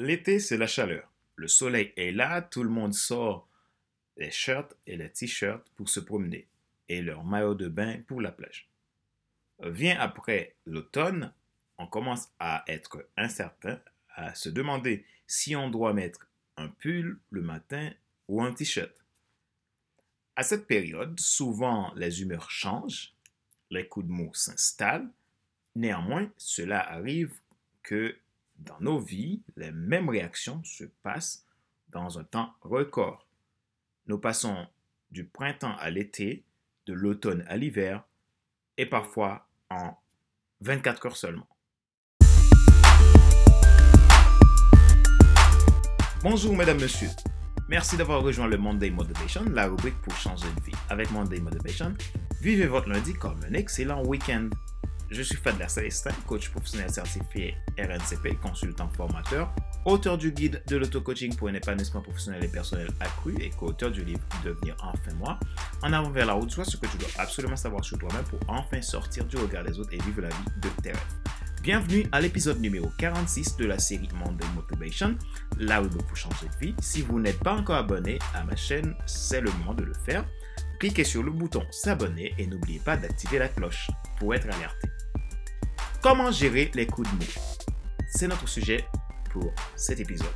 L'été, c'est la chaleur. Le soleil est là, tout le monde sort les shirts et les t-shirts pour se promener et leur maillot de bain pour la plage. Vient après l'automne, on commence à être incertain, à se demander si on doit mettre un pull le matin ou un t-shirt. À cette période, souvent les humeurs changent, les coups de mots s'installent. Néanmoins, cela arrive que dans nos vies, les mêmes réactions se passent dans un temps record. Nous passons du printemps à l'été, de l'automne à l'hiver, et parfois en 24 heures seulement. Bonjour mesdames, messieurs. Merci d'avoir rejoint le Monday Motivation, la rubrique pour changer de vie. Avec Monday Motivation, vivez votre lundi comme un excellent week-end. Je suis Fadler Célestin, coach professionnel certifié RNCP, consultant formateur, auteur du guide de l'auto-coaching pour un épanouissement professionnel et personnel accru et co-auteur du livre Devenir enfin moi. En avant vers la route, soit ce que tu dois absolument savoir sur toi-même pour enfin sortir du regard des autres et vivre la vie de tes rêves. Bienvenue à l'épisode numéro 46 de la série Monday Motivation, la rubrique pour changer de vie. Si vous n'êtes pas encore abonné à ma chaîne, c'est le moment de le faire. Cliquez sur le bouton s'abonner et n'oubliez pas d'activer la cloche pour être alerté. Comment gérer les coups de mou? C'est notre sujet pour cet épisode.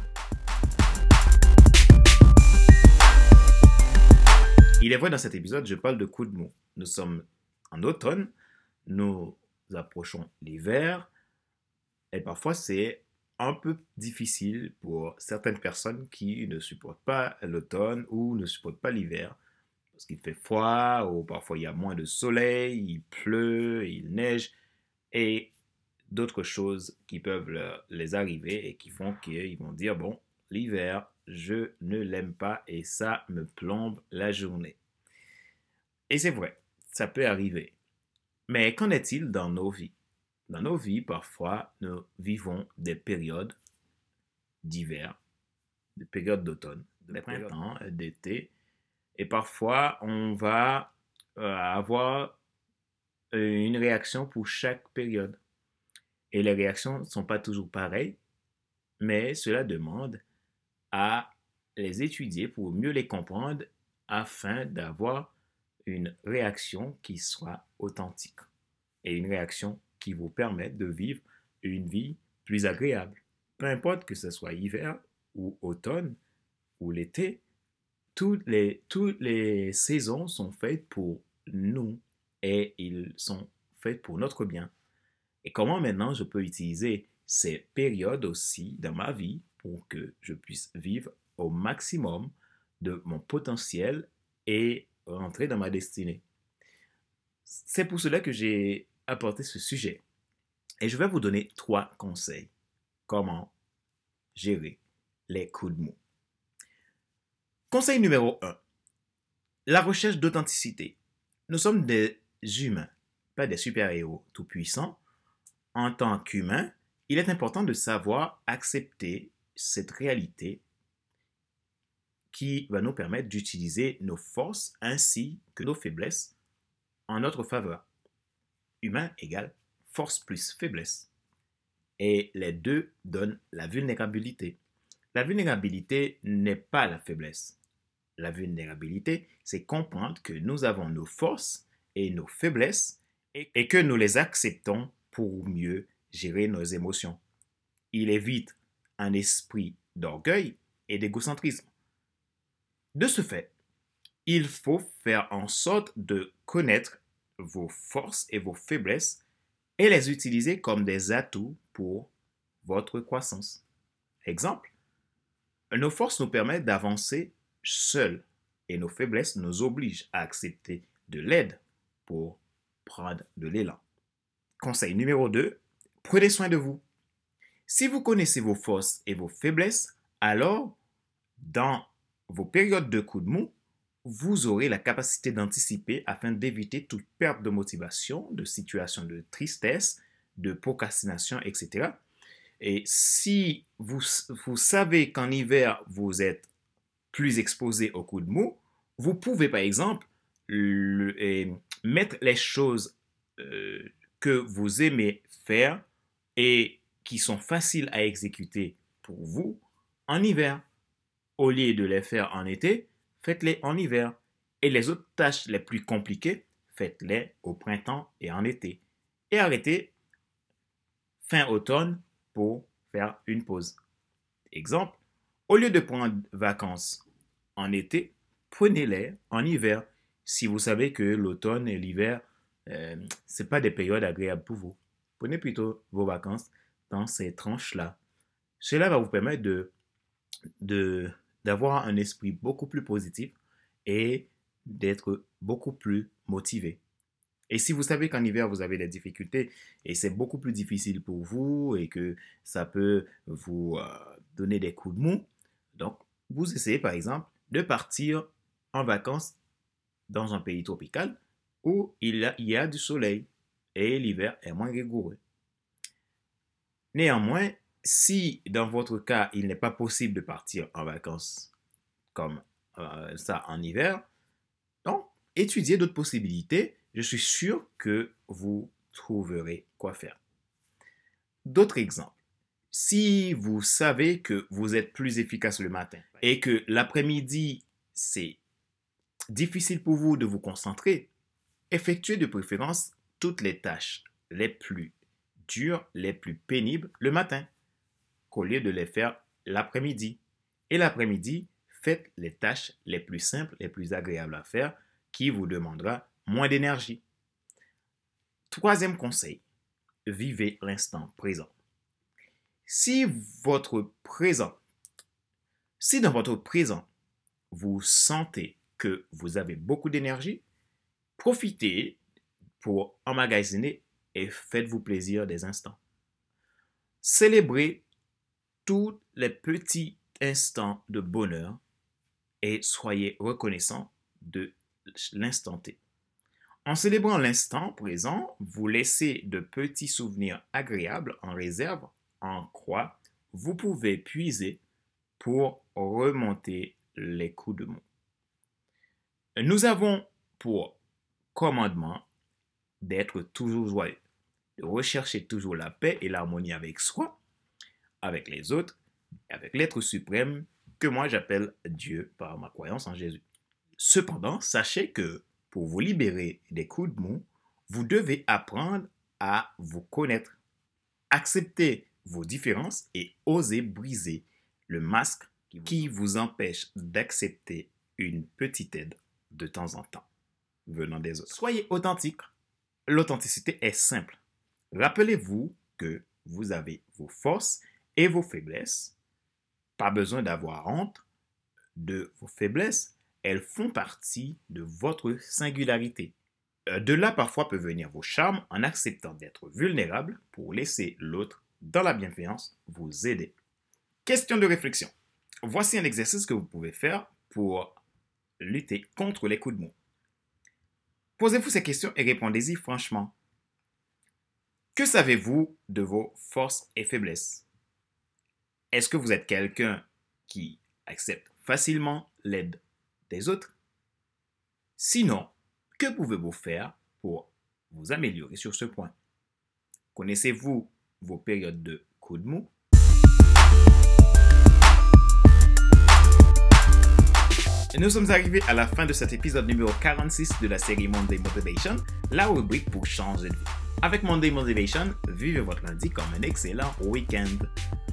Il est vrai, dans cet épisode, je parle de coups de mou. Nous sommes en automne, nous approchons l'hiver, et parfois c'est un peu difficile pour certaines personnes qui ne supportent pas l'automne ou ne supportent pas l'hiver. Parce qu'il fait froid, ou parfois il y a moins de soleil, il pleut, il neige. Et d'autres choses qui peuvent les arriver et qui font qu'ils vont dire, bon, l'hiver, je ne l'aime pas et ça me plombe la journée. Et c'est vrai, ça peut arriver. Mais qu'en est-il dans nos vies? Dans nos vies, parfois, nous vivons des périodes d'hiver, des périodes d'automne, de printemps, d'été. Et parfois, on va euh, avoir une réaction pour chaque période. Et les réactions ne sont pas toujours pareilles, mais cela demande à les étudier pour mieux les comprendre afin d'avoir une réaction qui soit authentique et une réaction qui vous permette de vivre une vie plus agréable. Peu importe que ce soit hiver ou automne ou l'été, toutes les, toutes les saisons sont faites pour nous et ils sont faites pour notre bien. Et comment maintenant je peux utiliser ces périodes aussi dans ma vie pour que je puisse vivre au maximum de mon potentiel et rentrer dans ma destinée? C'est pour cela que j'ai apporté ce sujet. Et je vais vous donner trois conseils. Comment gérer les coups de mou. Conseil numéro 1. La recherche d'authenticité. Nous sommes des humains, pas des super-héros tout puissants en tant qu'humain, il est important de savoir accepter cette réalité qui va nous permettre d'utiliser nos forces ainsi que nos faiblesses en notre faveur. Humain égale force plus faiblesse. Et les deux donnent la vulnérabilité. La vulnérabilité n'est pas la faiblesse. La vulnérabilité, c'est comprendre que nous avons nos forces et nos faiblesses et que nous les acceptons pour mieux gérer nos émotions. Il évite un esprit d'orgueil et d'égocentrisme. De ce fait, il faut faire en sorte de connaître vos forces et vos faiblesses et les utiliser comme des atouts pour votre croissance. Exemple, nos forces nous permettent d'avancer seuls et nos faiblesses nous obligent à accepter de l'aide pour prendre de l'élan. Conseil numéro 2, prenez soin de vous. Si vous connaissez vos forces et vos faiblesses, alors, dans vos périodes de coups de mou, vous aurez la capacité d'anticiper afin d'éviter toute perte de motivation, de situation de tristesse, de procrastination, etc. Et si vous, vous savez qu'en hiver, vous êtes plus exposé aux coups de mou, vous pouvez par exemple mettre les choses euh, que vous aimez faire et qui sont faciles à exécuter pour vous en hiver. Au lieu de les faire en été, faites-les en hiver. Et les autres tâches les plus compliquées, faites-les au printemps et en été. Et arrêtez fin automne pour faire une pause. Exemple, au lieu de prendre vacances en été, prenez-les en hiver si vous savez que l'automne et l'hiver, euh, ce pas des périodes agréables pour vous. Prenez plutôt vos vacances dans ces tranches-là. Cela va vous permettre de, d'avoir un esprit beaucoup plus positif et d'être beaucoup plus motivé. Et si vous savez qu'en hiver, vous avez des difficultés et c'est beaucoup plus difficile pour vous et que ça peut vous euh, donner des coups de mou, donc vous essayez par exemple de partir en vacances dans un pays tropical où il y a, du soleil et l'hiver est moins rigoureux. Néanmoins, si dans votre cas, il n'est pas possible de partir en vacances comme euh, ça en hiver, donc étudiez d'autres possibilités je suis sûr que vous trouverez quoi faire. D'autres exemples. Si vous savez que vous êtes plus efficace le matin et que l'après-midi, c'est difficile pour vous de vous concentrer, effectuez de préférence toutes les tâches les plus dures, les plus pénibles le matin, qu'au lieu de les faire l'après-midi. Et l'après-midi, faites les tâches les plus simples, les plus agréables à faire, qui vous demandera moins d'énergie. Troisième conseil, vivez l'instant présent. Si votre présent, si dans votre présent, vous sentez que vous avez beaucoup d'énergie, profitez pour emmagasiner et faites-vous plaisir des instants. Célébrez tous les petits instants de bonheur et soyez reconnaissant de l'instant T. En célébrant l'instant présent, vous laissez de petits souvenirs agréables en réserve en quoi vous pouvez puiser pour remonter les coups de mou. Nous avons pour commandement d'être toujours joyeux, de rechercher toujours la paix et l'harmonie avec soi, avec les autres, avec l'être suprême que moi j'appelle Dieu par ma croyance en Jésus. Cependant, sachez que pour vous libérer des coups de mou, vous devez apprendre à vous connaître, accepter vos différences et oser briser le masque qui vous empêche d'accepter une petite aide de temps en temps venant des autres. Soyez authentique. L'authenticité est simple. Rappelez-vous que vous avez vos forces et vos faiblesses. Pas besoin d'avoir honte de vos faiblesses elles font partie de votre singularité. Euh, de là parfois peut venir vos charmes en acceptant d'être vulnérable pour laisser l'autre, dans la bienveillance, vous aider. Question de réflexion. Voici un exercice que vous pouvez faire pour lutter contre les coups de mou. Posez-vous ces questions et répondez-y franchement. Que savez-vous de vos forces et faiblesses? Est-ce que vous êtes quelqu'un qui accepte facilement l'aide des autres? Sinon, que pouvez-vous faire pour vous améliorer sur ce point? Connaissez-vous vos périodes de coup de mou? Nous sommes arrivés à la fin de cet épisode numéro 46 de la série Monday Motivation, la rubrique pour changer de vie. Avec Monday Motivation, vivez votre lundi comme un excellent week-end.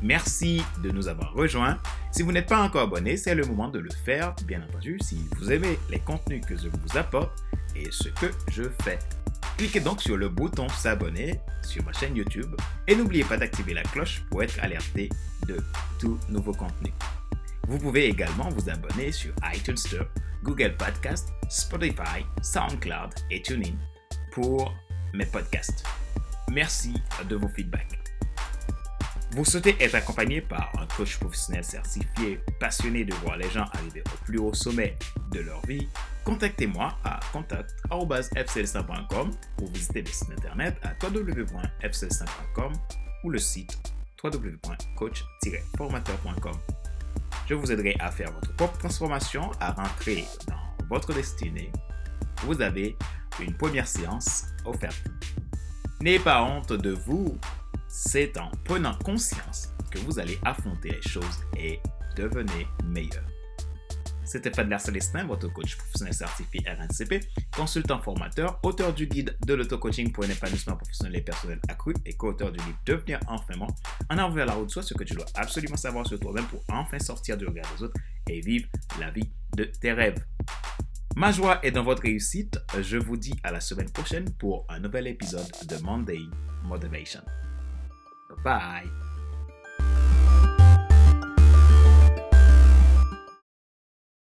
Merci de nous avoir rejoints. Si vous n'êtes pas encore abonné, c'est le moment de le faire, bien entendu, si vous aimez les contenus que je vous apporte et ce que je fais. Cliquez donc sur le bouton s'abonner sur ma chaîne YouTube et n'oubliez pas d'activer la cloche pour être alerté de tout nouveau contenu. Vous pouvez également vous abonner sur iTunes Store, Google Podcast, Spotify, SoundCloud et TuneIn pour mes podcasts. Merci de vos feedbacks. Vous souhaitez être accompagné par un coach professionnel certifié, passionné de voir les gens arriver au plus haut sommet de leur vie, contactez-moi à contact.fcl5.com ou visitez le site internet à www.fcl5.com ou le site www.coach-formateur.com. Je vous aiderai à faire votre propre transformation, à rentrer dans votre destinée. Vous avez une première séance offerte. N'ayez pas honte de vous, c'est en prenant conscience que vous allez affronter les choses et devenir meilleur. C'était Fadler Célestin, votre coach professionnel certifié RNCP, consultant formateur, auteur du guide de l'auto-coaching pour un épanouissement professionnel et personnel accru et co-auteur du livre Devenir enfin moi. En avant la route, soit ce que tu dois absolument savoir sur toi-même pour enfin sortir du regard des autres et vivre la vie de tes rêves. Ma joie est dans votre réussite. Je vous dis à la semaine prochaine pour un nouvel épisode de Monday Motivation. Bye bye.